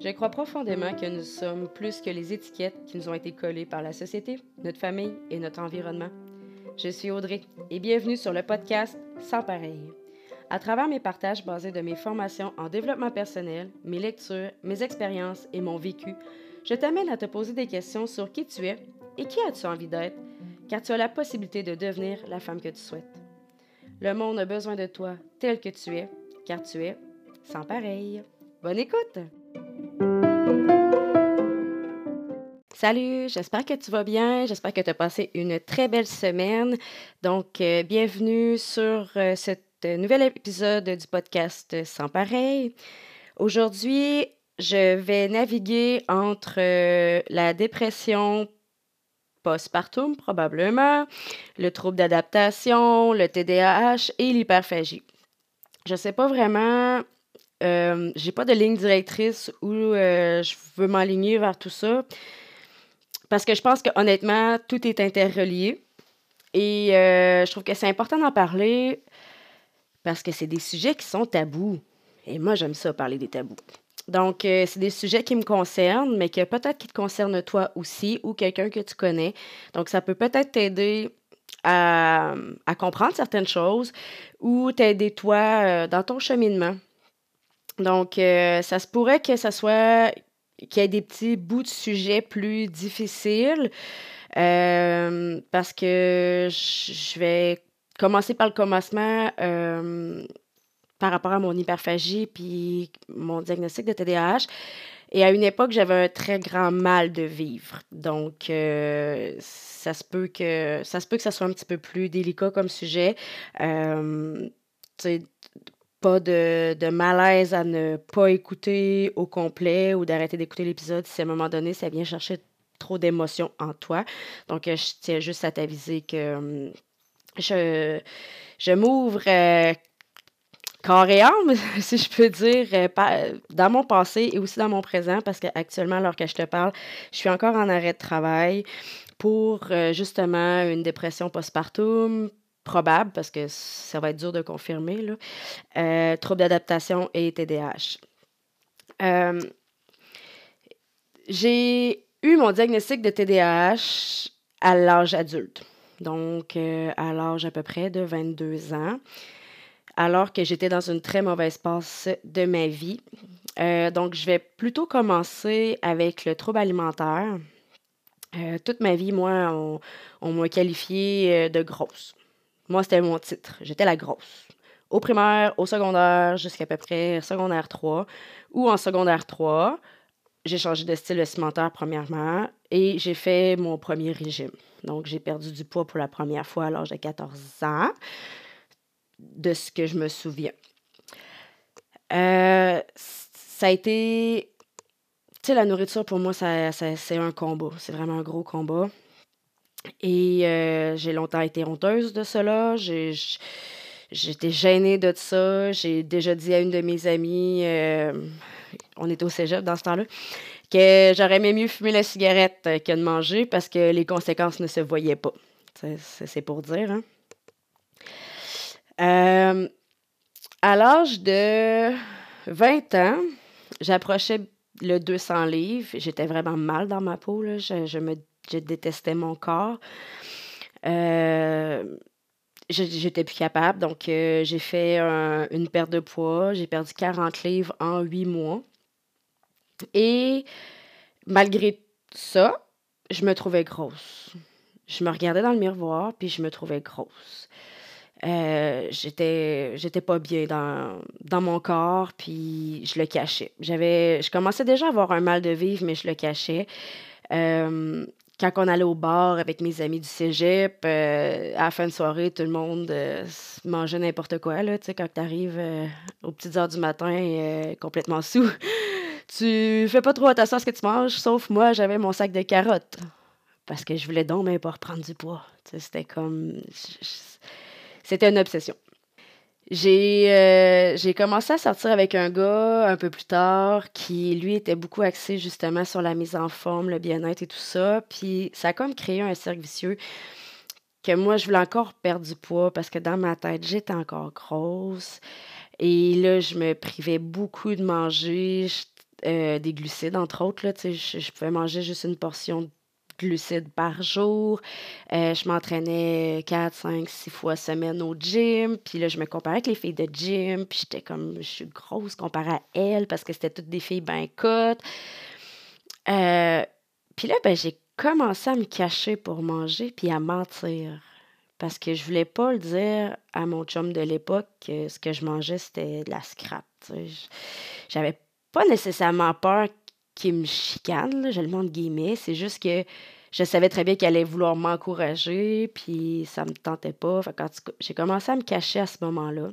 Je crois profondément que nous sommes plus que les étiquettes qui nous ont été collées par la société, notre famille et notre environnement. Je suis Audrey et bienvenue sur le podcast Sans pareil. À travers mes partages basés de mes formations en développement personnel, mes lectures, mes expériences et mon vécu, je t'amène à te poser des questions sur qui tu es et qui as-tu envie d'être, car tu as la possibilité de devenir la femme que tu souhaites. Le monde a besoin de toi tel que tu es, car tu es sans pareil. Bonne écoute! Salut, j'espère que tu vas bien, j'espère que tu as passé une très belle semaine. Donc, euh, bienvenue sur euh, ce nouvel épisode du podcast Sans pareil. Aujourd'hui, je vais naviguer entre euh, la dépression postpartum probablement, le trouble d'adaptation, le TDAH et l'hyperphagie. Je ne sais pas vraiment euh, j'ai pas de ligne directrice où euh, je veux m'aligner vers tout ça. Parce que je pense que honnêtement, tout est interrelié. Et euh, je trouve que c'est important d'en parler parce que c'est des sujets qui sont tabous. Et moi, j'aime ça, parler des tabous. Donc, c'est des sujets qui me concernent, mais peut-être qui te concernent toi aussi ou quelqu'un que tu connais. Donc, ça peut peut-être t'aider à, comprendre certaines choses ou t'aider toi dans ton cheminement. Donc, euh, ça se pourrait que ça soit qu'il y ait des petits bouts de sujets plus difficiles euh, parce que je vais commencer par le commencement euh, par rapport à mon hyperphagie puis mon diagnostic de TDAH. Et à une époque, j'avais un très grand mal de vivre. Donc, ça se peut que ça se peut que ça soit un petit peu plus délicat comme sujet pas de, malaise à ne pas écouter au complet ou d'arrêter d'écouter l'épisode si à un moment donné ça vient chercher trop d'émotions en toi. Donc, euh, je tiens juste à t'aviser que hum, je, je m'ouvre euh, corps et âme, si je peux dire, euh, dans mon passé et aussi dans mon présent, parce qu'actuellement, alors que je te parle, je suis encore en arrêt de travail pour justement une dépression postpartum, probable, parce que ça va être dur de confirmer, là, euh, trouble d'adaptation et TDAH. Euh, j'ai eu mon diagnostic de TDAH à l'âge adulte, donc euh, à l'âge à peu près de 22 ans, alors que j'étais dans une très mauvaise passe de ma vie. donc, je vais plutôt commencer avec le trouble alimentaire. toute ma vie, moi, on, m'a qualifiée de grosse. Moi, c'était mon titre. J'étais la grosse. Au primaire, au secondaire, jusqu'à peu près secondaire 3. Ou en secondaire 3, j'ai changé de style vestimentaire premièrement et j'ai fait mon premier régime. Donc, j'ai perdu du poids pour la première fois à l'âge de 14 ans, de ce que je me souviens. Euh, ça a été. Tu sais, la nourriture, pour moi, ça, c'est un combat. C'est vraiment un gros combat. Et euh, j'ai longtemps été honteuse de cela. j'étais gênée de ça. J'ai déjà dit à une de mes amies, euh, on était au cégep dans ce temps-là, que j'aurais aimé mieux fumer la cigarette que de manger parce que les conséquences ne se voyaient pas. C'est, pour dire. Hein. Euh, à l'âge de 20 ans, j'approchais le 200 livres. J'étais vraiment mal dans ma peau. Je, détestais mon corps. Euh, j'étais plus capable. Donc, euh, j'ai fait une perte de poids. J'ai perdu 40 livres en 8 mois. Et malgré ça, je me trouvais grosse. Je me regardais dans le miroir, puis je me trouvais grosse. Euh, j'étais j'étais pas bien dans, dans mon corps puis je le cachais j'avais je commençais déjà à avoir un mal de vivre mais je le cachais quand on allait au bar avec mes amis du cégep, euh, à la fin de soirée, tout le monde euh, mangeait n'importe quoi. Là, quand tu arrives euh, aux petites heures du matin complètement sous, tu fais pas trop attention à ce que tu manges, sauf moi, j'avais mon sac de carottes. Parce que je voulais donc même pas reprendre du poids. C'était comme. C'était une obsession. Euh, j'ai commencé à sortir avec un gars un peu plus tard qui, lui, était beaucoup axé justement sur la mise en forme, le bien-être et tout ça. Puis ça a comme créé un cercle vicieux que moi, je voulais encore perdre du poids parce que dans ma tête, j'étais encore grosse. Et là, je me privais beaucoup de manger euh, des glucides, entre autres. Là, je, je pouvais manger juste une portion glucides par jour. Euh, je m'entraînais 4, 5, 6 fois semaine au gym. Puis là, je me comparais avec les filles de gym. Puis j'étais comme, je suis grosse comparée à elles parce que c'était toutes des filles bien cotes. Euh, puis là, ben, j'ai commencé à me cacher pour manger puis à mentir. Parce que je voulais pas le dire à mon chum de l'époque que ce que je mangeais, c'était de la scrap. J'avais pas nécessairement peur qu'il me chicane, je le. C'est juste que je savais très bien qu'elle allait vouloir m'encourager, puis ça me tentait pas. j'ai commencé à me cacher à ce moment-là.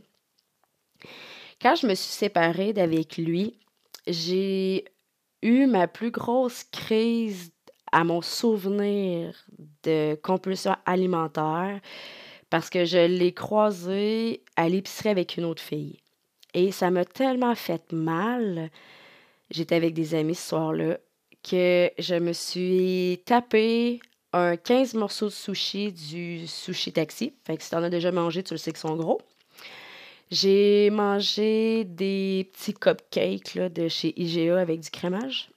Quand je me suis séparée d'avec lui, j'ai eu ma plus grosse crise à mon souvenir de compulsion alimentaire parce que je l'ai croisé à l'épicerie avec une autre fille. Et ça m'a tellement fait mal, j'étais avec des amis ce soir-là, que je me suis tapé un 15 morceaux de sushi du sushi taxi. Fait que si t'en as déjà mangé, tu le sais qu'ils sont gros. J'ai mangé des petits cupcakes là, de chez IGA avec du crémage.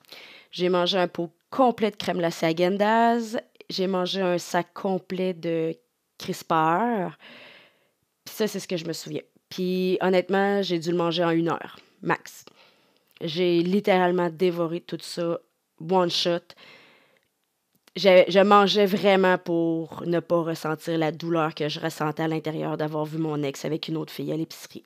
J'ai mangé un pot complet de crème glacée à J'ai mangé un sac complet de crisper. Puis ça, c'est ce que je me souviens. Puis honnêtement, j'ai dû le manger en une heure, max. J'ai littéralement dévoré tout ça, one shot. Je, mangeais vraiment pour ne pas ressentir la douleur que je ressentais à l'intérieur d'avoir vu mon ex avec une autre fille à l'épicerie.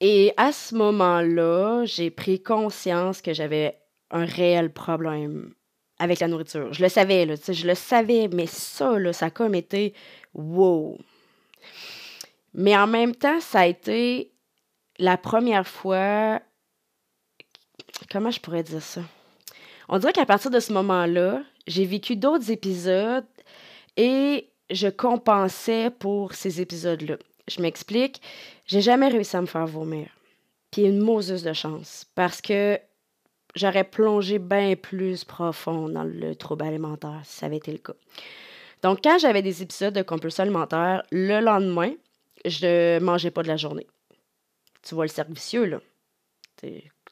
Et à ce moment-là, j'ai pris conscience que j'avais un réel problème avec la nourriture. Je le savais, là, je le savais, mais ça, ça a comme été wow. Mais en même temps, ça a été la première fois. Comment je pourrais dire ça? On dirait qu'à partir de ce moment-là, j'ai vécu d'autres épisodes et je compensais pour ces épisodes-là. Je m'explique, j'ai jamais réussi à me faire vomir. Puis une moseuse de chance parce que j'aurais plongé bien plus profond dans le trouble alimentaire si ça avait été le cas. Donc, quand j'avais des épisodes de compulsion alimentaire, le lendemain, je mangeais pas de la journée. Tu vois le cercle vicieux, là.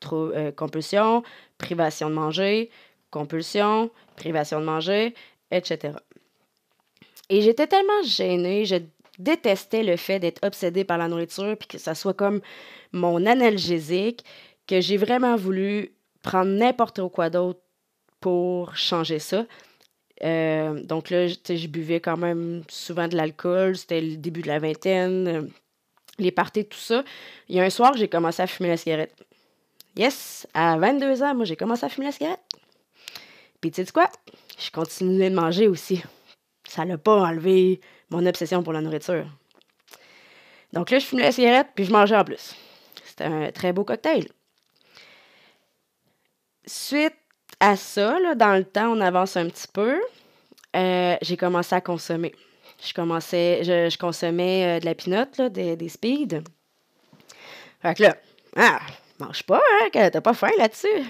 Trop, euh, compulsion, privation de manger, compulsion, privation de manger, etc. Et j'étais tellement gênée, je détestais le fait d'être obsédée par la nourriture, puis que ça soit comme mon analgésique, que j'ai vraiment voulu prendre n'importe quoi d'autre pour changer ça. Euh, donc là, je buvais quand même souvent de l'alcool. C'était le début de la vingtaine, euh, les parties, tout ça. Il y a un soir, j'ai commencé à fumer la cigarette. Yes, à 22 ans, moi, j'ai commencé à fumer la cigarette. Puis tu sais quoi? Je continuais de manger aussi. Ça n'a pas enlevé mon obsession pour la nourriture. Donc là, je fumais la cigarette, puis je mangeais en plus. C'était un très beau cocktail. Suite à ça, dans le temps, on avance un petit peu, euh, j'ai commencé à consommer. Je commençais, je, consommais euh, de la pinotte, des, des speeds. Fait que là, ah, mange pas, hein, que t'as pas faim là-dessus.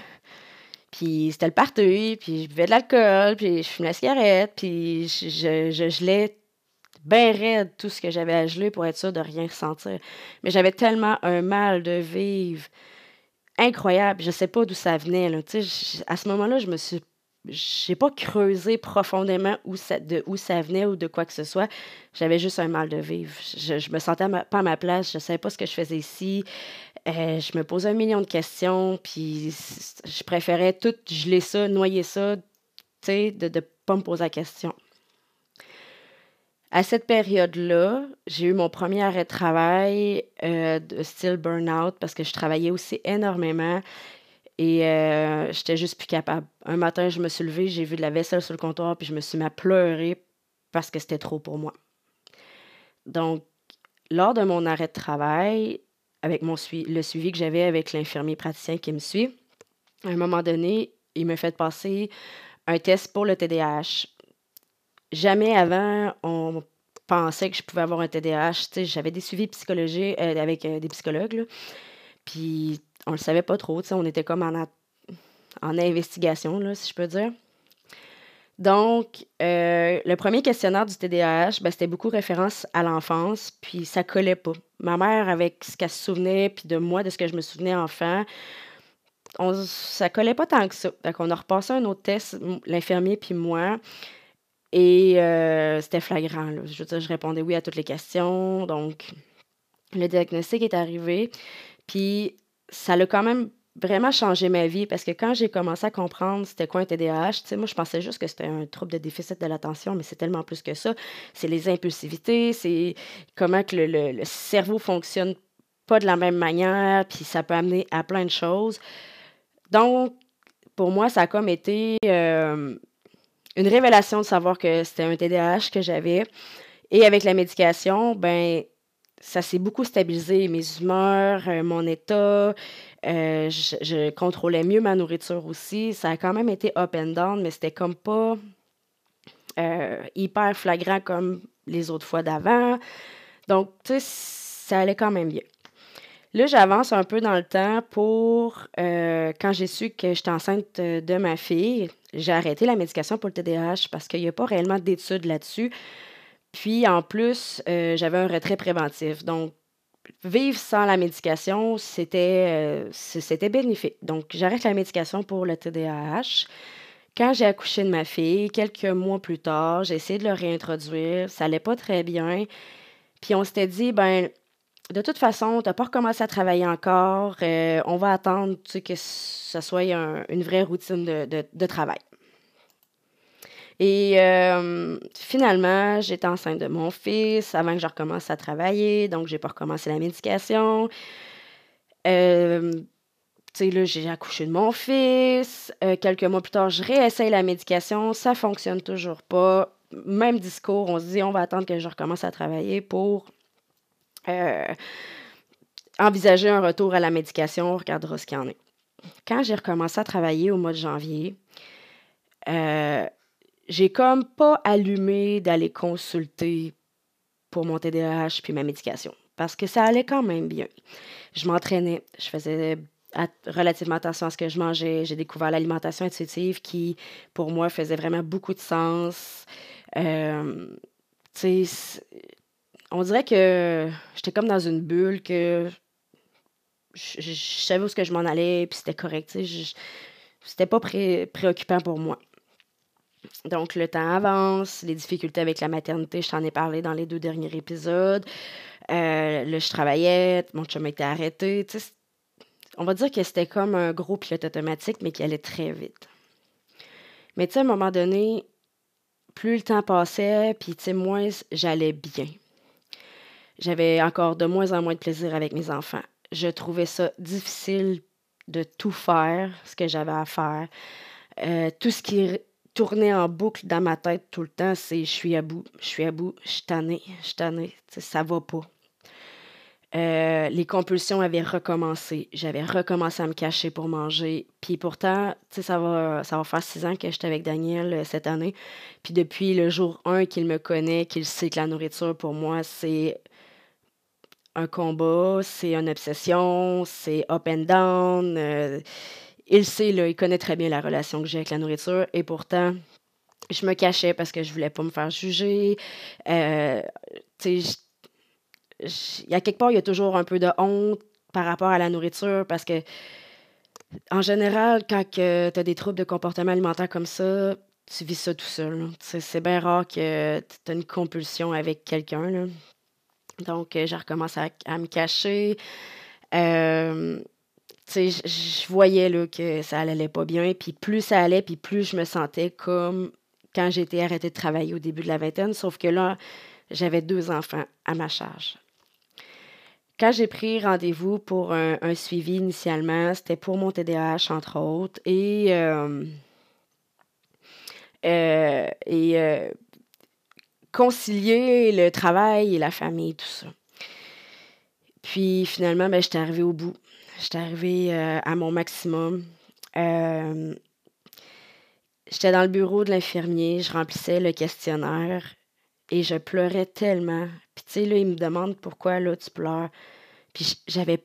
Puis c'était le party, puis je buvais de l'alcool, puis je fumais la cigarette, puis je, je, gelais bien raide tout ce que j'avais à geler pour être sûr de rien ressentir. Mais j'avais tellement un mal de vivre incroyable. Je sais pas d'où ça venait. Là. à ce moment-là, je me suis. J'ai pas creusé profondément où de où ça venait ou de quoi que ce soit. J'avais juste un mal de vivre. Je, je me sentais pas à ma place. Je savais pas ce que je faisais ici. Euh, je me posais un million de questions. Puis je préférais tout geler ça, noyer ça, de ne pas me poser la question. À cette période-là, j'ai eu mon premier arrêt de travail euh, de style burn-out parce que je travaillais aussi énormément et euh, j'étais juste plus capable. Un matin, je me suis levée, j'ai vu de la vaisselle sur le comptoir puis je me suis mis à pleurer parce que c'était trop pour moi. Donc, lors de mon arrêt de travail, avec mon le suivi que j'avais avec l'infirmier praticien qui me suit, à un moment donné, il me fait passer un test pour le TDAH jamais avant, on pensait que je pouvais avoir un TDAH. J'avais des suivis psychologiques euh, avec euh, des psychologues. Puis on le savait pas trop. On était comme en, en investigation, là, si je peux dire. Donc, euh, le premier questionnaire du TDAH, ben, c'était beaucoup référence à l'enfance, puis ça collait pas. Ma mère, avec ce qu'elle se souvenait, puis de moi, de ce que je me souvenais enfant, on, ça collait pas tant que ça. Donc, on a repassé un autre test, l'infirmier puis moi, et euh, c'était flagrant. Je veux dire, je répondais oui à toutes les questions. Donc, le diagnostic est arrivé, puis ça l'a quand même vraiment changé ma vie parce que quand j'ai commencé à comprendre c'était quoi un TDAH, tu sais, moi, je pensais juste que c'était un trouble de déficit de l'attention, mais c'est tellement plus que ça. C'est les impulsivités, c'est comment que le, cerveau fonctionne pas de la même manière, puis ça peut amener à plein de choses. Donc, pour moi, ça a comme été euh, une révélation de savoir que c'était un TDAH que j'avais. Et avec la médication, ben ça s'est beaucoup stabilisé, mes humeurs, euh, mon état. Euh, je, contrôlais mieux ma nourriture aussi. Ça a quand même été up and down, mais c'était comme pas euh, hyper flagrant comme les autres fois d'avant. Donc, tu sais, ça allait quand même bien. Là, j'avance un peu dans le temps pour quand j'ai su que j'étais enceinte de ma fille, j'ai arrêté la médication pour le TDAH parce qu'il n'y a pas réellement d'études là-dessus. Puis en plus, euh, j'avais un retrait préventif. Donc, vivre sans la médication, c'était euh, bénéfique. Donc, j'arrête la médication pour le TDAH. Quand j'ai accouché de ma fille, quelques mois plus tard, j'ai essayé de le réintroduire. Ça n'allait pas très bien. Puis on s'était dit, ben, de toute façon, tu n'as pas recommencé à travailler encore. Euh, on va attendre que ce soit une vraie routine de travail. Et euh, finalement, j'étais enceinte de mon fils avant que je recommence à travailler, donc j'ai pas recommencé la médication. Euh, tu sais, là, j'ai accouché de mon fils. Euh, quelques mois plus tard, je réessaye la médication. Ça fonctionne toujours pas. Même discours, on se dit, on va attendre que je recommence à travailler pour envisager un retour à la médication. On regardera ce qu'il y en est. Quand j'ai recommencé à travailler au mois de janvier, j'ai comme pas allumé d'aller consulter pour mon TDAH puis ma médication parce que ça allait quand même bien. Je m'entraînais, je faisais relativement attention à ce que je mangeais. J'ai découvert l'alimentation intuitive qui, pour moi, faisait vraiment beaucoup de sens. Euh, on dirait que j'étais comme dans une bulle, que je, savais où ce que je m'en allais, puis c'était correct. C'était pas préoccupant pour moi. Donc, le temps avance, les difficultés avec la maternité, je t'en ai parlé dans les deux derniers épisodes. Euh, là, je travaillais, mon chum était arrêté. on va dire que c'était comme un gros pilote automatique, mais qui allait très vite. Mais tu sais, à un moment donné, plus le temps passait, puis tu sais, moins j'allais bien. J'avais encore de moins en moins de plaisir avec mes enfants. Je trouvais ça difficile de tout faire, ce que j'avais à faire. Euh, tout ce qui tourner en boucle dans ma tête tout le temps, c'est je suis à bout, je suis à bout, je suis tannée, je suis tannée, ça va pas. Euh, les compulsions avaient recommencé. J'avais recommencé à me cacher pour manger. Puis pourtant, ça va, ça va faire six ans que j'étais avec Daniel euh, cette année. Puis depuis le jour un qu'il me connaît, qu'il sait que la nourriture, pour moi, c'est un combat, c'est une obsession, c'est up and down. Euh, il sait, là, il connaît très bien la relation que j'ai avec la nourriture et pourtant, je me cachais parce que je voulais pas me faire juger. Euh, il y a quelque part, il y a toujours un peu de honte par rapport à la nourriture parce que, en général, quand tu as des troubles de comportement alimentaire comme ça, tu vis ça tout seul. C'est bien rare que tu as une compulsion avec quelqu'un. Donc, euh, j'ai recommencé à, à, me cacher. Euh, je voyais là, que ça allait pas bien. Puis plus ça allait, puis plus je me sentais comme quand j'étais arrêtée de travailler au début de la vingtaine. Sauf que là, j'avais deux enfants à ma charge. Quand j'ai pris rendez-vous pour un, suivi initialement, c'était pour mon TDAH, entre autres, et, euh, euh, et euh, concilier le travail et la famille, tout ça. Puis finalement, ben, j'étais arrivée au bout. J'étais arrivée euh, à mon maximum. Euh, j'étais dans le bureau de l'infirmier, je remplissais le questionnaire et je pleurais tellement. Puis tu sais, là, il me demande pourquoi là tu pleures. Puis j'avais,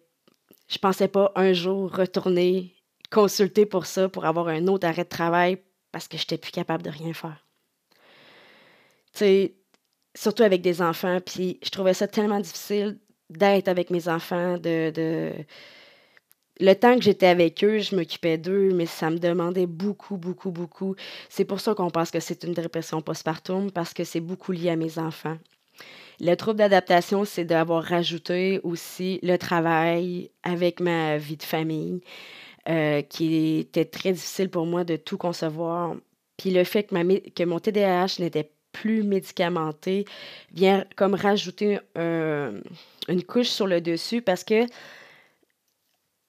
je pensais pas un jour retourner consulter pour ça, pour avoir un autre arrêt de travail parce que j'étais plus capable de rien faire. Tu sais, surtout avec des enfants, puis je trouvais ça tellement difficile d'être avec mes enfants, de. Le temps que j'étais avec eux, je m'occupais d'eux, mais ça me demandait beaucoup, beaucoup, beaucoup. C'est pour ça qu'on pense que c'est une dépression postpartum, parce que c'est beaucoup lié à mes enfants. Le trouble d'adaptation, c'est d'avoir rajouté aussi le travail avec ma vie de famille, euh, qui était très difficile pour moi de tout concevoir. Puis le fait que, que mon TDAH n'était plus médicamenté vient comme rajouter une couche sur le dessus parce que,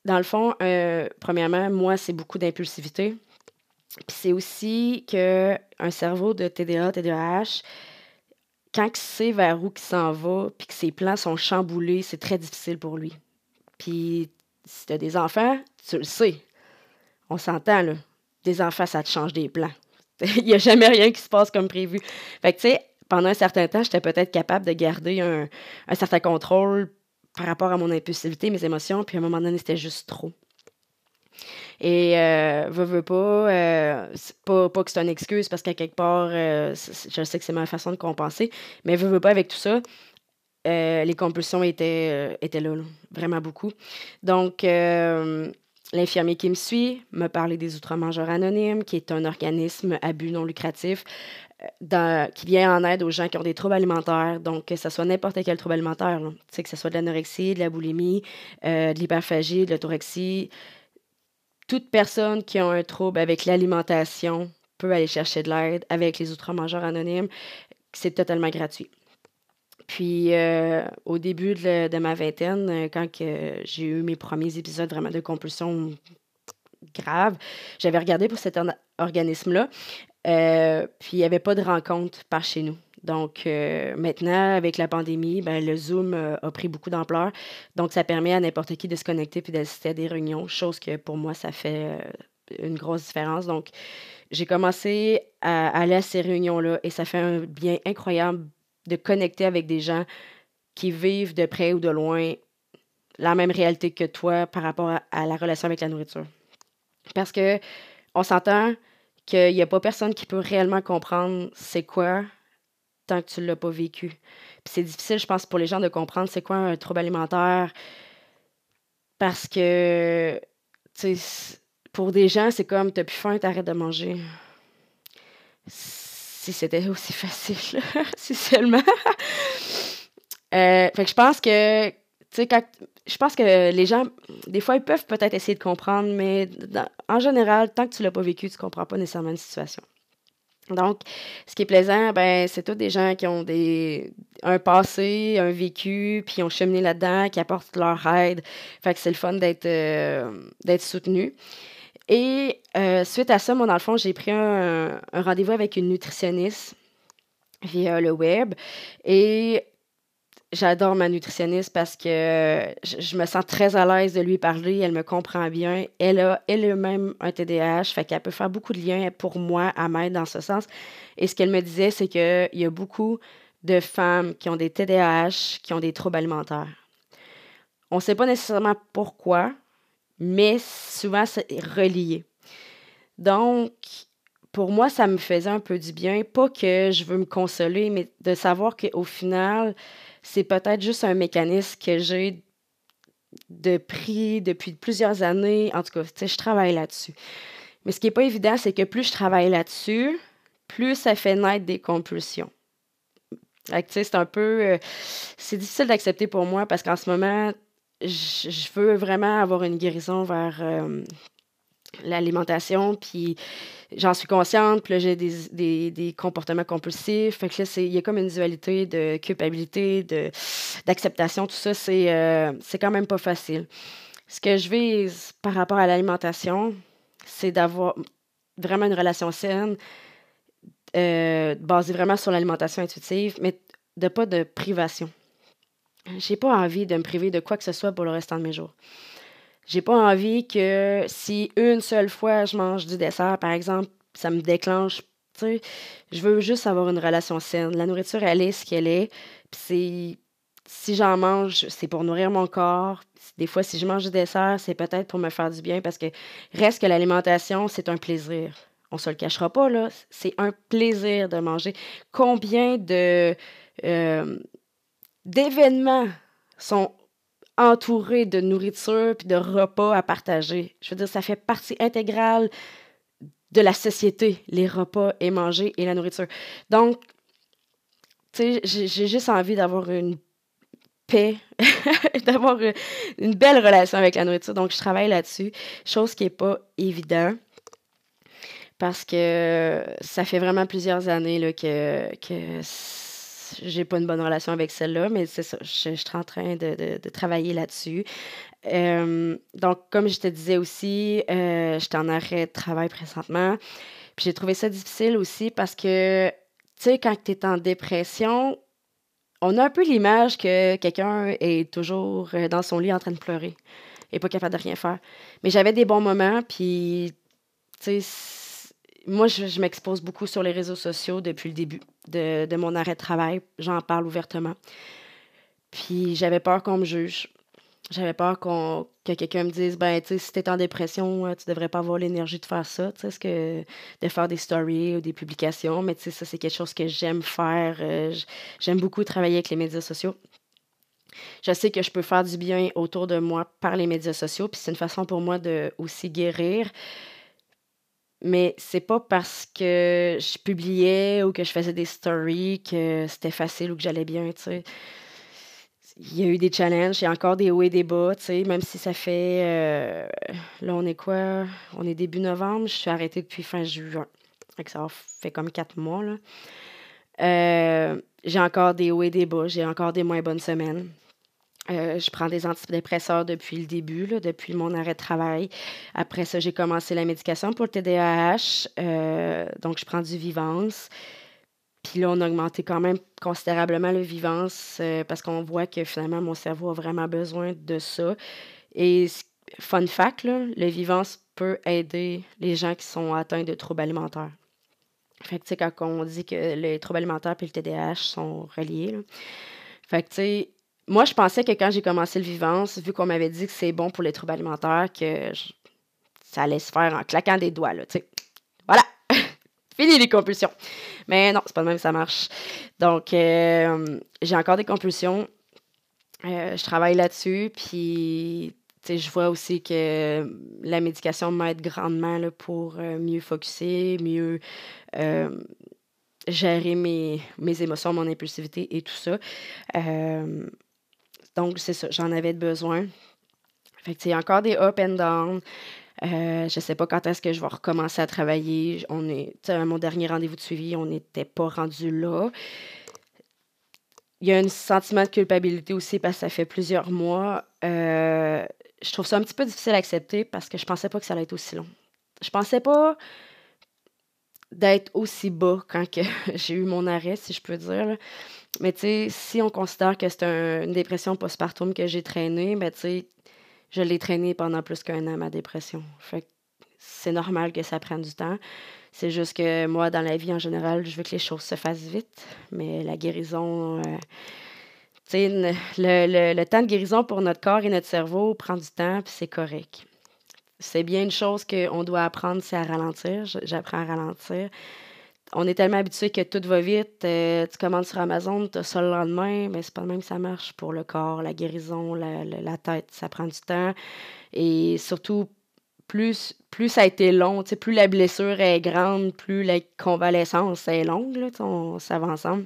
dans le fond, euh, premièrement, moi, c'est beaucoup d'impulsivité. Puis c'est aussi que un cerveau de TDA, TDAH, quand il sait vers où il s'en va, puis que ses plans sont chamboulés, c'est très difficile pour lui. Puis si tu as des enfants, tu le sais. On s'entend, là. Des enfants, ça te change des plans. Il n'y a jamais rien qui se passe comme prévu. Fait que, tu sais, pendant un certain temps, j'étais peut-être capable de garder un, certain contrôle par rapport à mon impulsivité, mes émotions, puis à un moment donné, c'était juste trop. Et euh, pas, euh, pas, pas que c'est une excuse parce qu'à quelque part, euh, je sais que c'est ma façon de compenser, mais veux, pas avec tout ça, euh, les compulsions étaient, étaient là, vraiment beaucoup. Donc, L'infirmier qui me suit me parlait des Outre-Mangeurs Anonymes, qui est un organisme à but non lucratif euh, qui vient en aide aux gens qui ont des troubles alimentaires. Donc, que ce soit n'importe quel trouble alimentaire, que ce soit de l'anorexie, de la boulimie, euh, de l'hyperphagie, de l'autorexie. Toute personne qui a un trouble avec l'alimentation peut aller chercher de l'aide avec les Outre-Mangeurs Anonymes. C'est totalement gratuit. Puis euh, au début de, ma vingtaine, euh, quand j'ai eu mes premiers épisodes vraiment de compulsion grave, j'avais regardé pour cet organisme-là. Euh, puis il n'y avait pas de rencontre par chez nous. Donc maintenant, avec la pandémie, ben, le Zoom a pris beaucoup d'ampleur. Donc ça permet à n'importe qui de se connecter puis d'assister à des réunions, chose que pour moi, ça fait une grosse différence. Donc j'ai commencé à aller à ces réunions-là et ça fait un bien incroyable de connecter avec des gens qui vivent de près ou de loin la même réalité que toi par rapport à, la relation avec la nourriture. Parce que on s'entend qu'il n'y a pas personne qui peut réellement comprendre c'est quoi tant que tu ne l'as pas vécu. Puis c'est difficile, je pense, pour les gens de comprendre c'est quoi un trouble alimentaire parce que, pour des gens, c'est comme t'as plus faim, t'arrêtes de manger si c'était aussi facile, si seulement. Euh, fait que je pense que, tu sais, je pense que les gens, des fois, ils peuvent peut-être essayer de comprendre, mais en général, tant que tu l'as pas vécu, tu comprends pas nécessairement une situation. Donc, ce qui est plaisant, ben, c'est tous des gens qui ont des, un passé, un vécu, puis ont cheminé là-dedans, qui apportent leur aide. Fait que c'est le fun d'être euh, d'être soutenu. Et euh, suite à ça, moi, dans le fond, j'ai pris un, rendez-vous avec une nutritionniste via le web. Et j'adore ma nutritionniste parce que je, me sens très à l'aise de lui parler. Elle me comprend bien. Elle a elle-même un TDAH, fait qu'elle peut faire beaucoup de liens pour moi à m'aider dans ce sens. Et ce qu'elle me disait, c'est qu'il y a beaucoup de femmes qui ont des TDAH, qui ont des troubles alimentaires. On ne sait pas nécessairement pourquoi, mais souvent c'est relié. Donc, pour moi, ça me faisait un peu du bien. Pas que je veux me consoler, mais de savoir qu'au final, c'est peut-être juste un mécanisme que j'ai de prix depuis plusieurs années. En tout cas, je travaille là-dessus. Mais ce qui n'est pas évident, c'est que plus je travaille là-dessus, plus ça fait naître des compulsions. C'est un peu. Euh, c'est difficile d'accepter pour moi parce qu'en ce moment, je, veux vraiment avoir une guérison vers euh, l'alimentation, puis j'en suis consciente, puis là, j'ai des, des, comportements compulsifs. Fait que là, il y a comme une dualité de culpabilité, de, d'acceptation, tout ça, c'est, euh, c'est quand même pas facile. Ce que je vise par rapport à l'alimentation, c'est d'avoir vraiment une relation saine, euh, basée vraiment sur l'alimentation intuitive, mais de pas de privation. J'ai pas envie de me priver de quoi que ce soit pour le restant de mes jours. J'ai pas envie que si une seule fois je mange du dessert, par exemple, ça me déclenche. Tu sais, je veux juste avoir une relation saine. La nourriture, elle est ce qu'elle est. Puis si j'en mange, c'est pour nourrir mon corps. Des fois, si je mange du dessert, c'est peut-être pour me faire du bien parce que reste que l'alimentation, c'est un plaisir. on se le cachera pas, là, c'est un plaisir de manger. Combien de euh, d'événements sont entourés de nourriture puis de repas à partager. Je veux dire, ça fait partie intégrale de la société, les repas et manger et la nourriture. Donc, tu sais, j'ai juste envie d'avoir une paix, d'avoir une belle relation avec la nourriture. Donc, je travaille là-dessus, chose qui n'est pas évidente parce que ça fait vraiment plusieurs années là, que, que j'ai pas une bonne relation avec celle-là, mais c'est ça, je, suis en train de, travailler là-dessus. Euh, donc, comme je te disais aussi, euh, j'étais en arrêt de travail présentement. Puis j'ai trouvé ça difficile aussi parce que, tu sais, quand tu es en dépression, on a un peu l'image que quelqu'un est toujours euh, dans son lit en train de pleurer et pas capable de rien faire. Mais j'avais des bons moments, puis, tu sais, moi, je, m'expose beaucoup sur les réseaux sociaux depuis le début de, de mon arrêt de travail. J'en parle ouvertement. Puis j'avais peur qu'on me juge. J'avais peur que quelqu'un me dise ben, tu sais, si t'es en dépression, euh, tu devrais pas avoir l'énergie de faire ça, tu sais, de faire des stories ou des publications. Mais tu sais, ça, c'est quelque chose que j'aime faire. Euh, j'aime beaucoup travailler avec les médias sociaux. Je sais que je peux faire du bien autour de moi par les médias sociaux, puis c'est une façon pour moi de aussi guérir. Mais c'est pas parce que je publiais ou que je faisais des stories que c'était facile ou que j'allais bien, tu sais il y a eu des challenges, il y a encore des hauts et des bas, tu sais, même si ça fait. Euh, là, on est quoi? On est début novembre, je suis arrêtée depuis fin juin. ça fait comme quatre mois, là. Euh, j'ai encore des hauts et des bas, j'ai encore des moins bonnes semaines. Euh, je prends des antidépresseurs depuis le début, là, depuis mon arrêt de travail. Après ça, j'ai commencé la médication pour le TDAH. donc, je prends du Vivance. Puis là, on a augmenté quand même considérablement le vivance euh, parce qu'on voit que finalement, mon cerveau a vraiment besoin de ça. Et fun fact, le vivance peut aider les gens qui sont atteints de troubles alimentaires. Fait que, tu sais, quand on dit que les troubles alimentaires et le TDAH sont reliés, fait que, tu sais, moi, je pensais que quand j'ai commencé le vivance, vu qu'on m'avait dit que c'est bon pour les troubles alimentaires, que ça allait se faire en claquant des doigts, là. Voilà! Fini les compulsions. Mais non, c'est pas le même, ça marche. Donc, euh, j'ai encore des compulsions. Euh, je travaille là-dessus, puis je vois aussi que la médication m'aide grandement là, pour euh, mieux focuser, mieux gérer mes, mes, émotions, mon impulsivité et tout ça. Donc, c'est ça, j'en avais besoin. Fait que, a encore des up and down. Euh, je sais pas quand est-ce que je vais recommencer à travailler. On est, mon dernier rendez-vous de suivi, on n'était pas rendu là. Il y a un sentiment de culpabilité aussi parce que ça fait plusieurs mois. Euh, je trouve ça un petit peu difficile à accepter parce que je pensais pas que ça allait être aussi long. Je pensais pas d'être aussi bas quand j'ai eu mon arrêt, si je peux dire. Mais tu sais, si on considère que c'est une dépression postpartum que j'ai traînée, ben tu sais, je l'ai traîné pendant plus qu'un an, ma dépression. Fait c'est normal que ça prenne du temps. C'est juste que moi, dans la vie en général, je veux que les choses se fassent vite. Mais la guérison, euh, tu sais, le, le, temps de guérison pour notre corps et notre cerveau prend du temps, puis c'est correct. C'est bien une chose qu'on doit apprendre, c'est à ralentir. J'apprends à ralentir on est tellement habitué que tout va vite. Euh, tu commandes sur Amazon, tu as ça le lendemain, mais c'est pas le même que ça marche pour le corps, la guérison, la, tête. Ça prend du temps. Et surtout, plus, plus ça a été long, plus la blessure est grande, plus la convalescence est longue, là, on, ça va ensemble.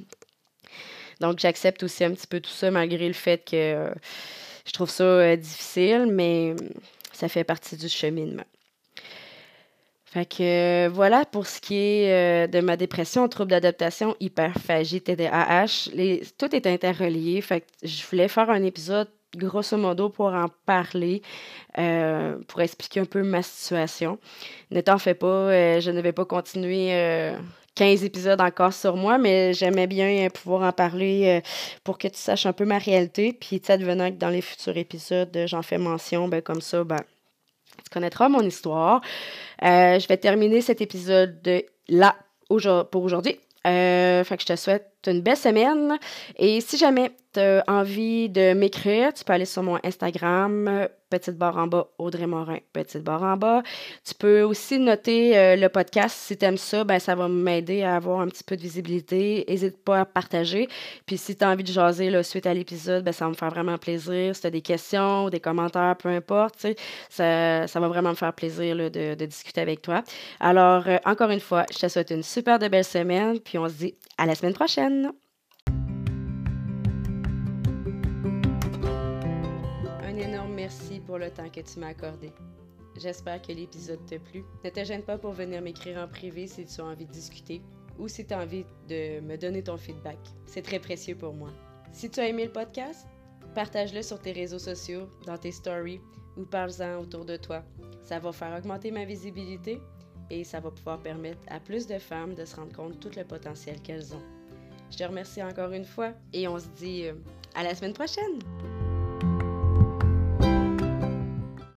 Donc, j'accepte aussi un petit peu tout ça, malgré le fait que euh, je trouve ça euh, difficile, mais ça fait partie du cheminement. Fait que voilà pour ce qui est euh, de ma dépression, trouble d'adaptation, hyperphagie, TDAH. Tout est interrelié. Fait que je voulais faire un épisode grosso modo pour en parler, euh, pour expliquer un peu ma situation. Ne t'en fais pas, euh, je ne vais pas continuer 15 épisodes encore sur moi, mais j'aimais bien pouvoir en parler pour que tu saches un peu ma réalité. Puis, tu advenant que dans les futurs épisodes, j'en fais mention, ben, comme ça, ben, tu connaîtras mon histoire. Euh, je vais terminer cet épisode là pour aujourd'hui. Euh, je te souhaite une belle semaine. Et si jamais tu as envie de m'écrire, tu peux aller sur mon Instagram, petite barre en bas, Audrey Morin, petite barre en bas. Tu peux aussi noter euh, le podcast. Si tu aimes ça, ben, ça va m'aider à avoir un petit peu de visibilité. N'hésite pas à partager. Puis si tu as envie de jaser là, suite à l'épisode, ben, ça va me faire vraiment plaisir. Si tu as des questions, des commentaires, peu importe, ça, ça va vraiment me faire plaisir de, discuter avec toi. Alors, euh, encore une fois, je te souhaite une super belle semaine. Puis on se dit à la semaine prochaine. Merci pour le temps que tu m'as accordé. J'espère que l'épisode t'a plu. Ne te gêne pas pour venir m'écrire en privé si tu as envie de discuter ou si tu as envie de me donner ton feedback. C'est très précieux pour moi. Si tu as aimé le podcast, partage-le sur tes réseaux sociaux, dans tes stories ou parle-en autour de toi. Ça va faire augmenter ma visibilité et ça va pouvoir permettre à plus de femmes de se rendre compte de tout le potentiel qu'elles ont. Je te remercie encore une fois et on se dit euh, à la semaine prochaine!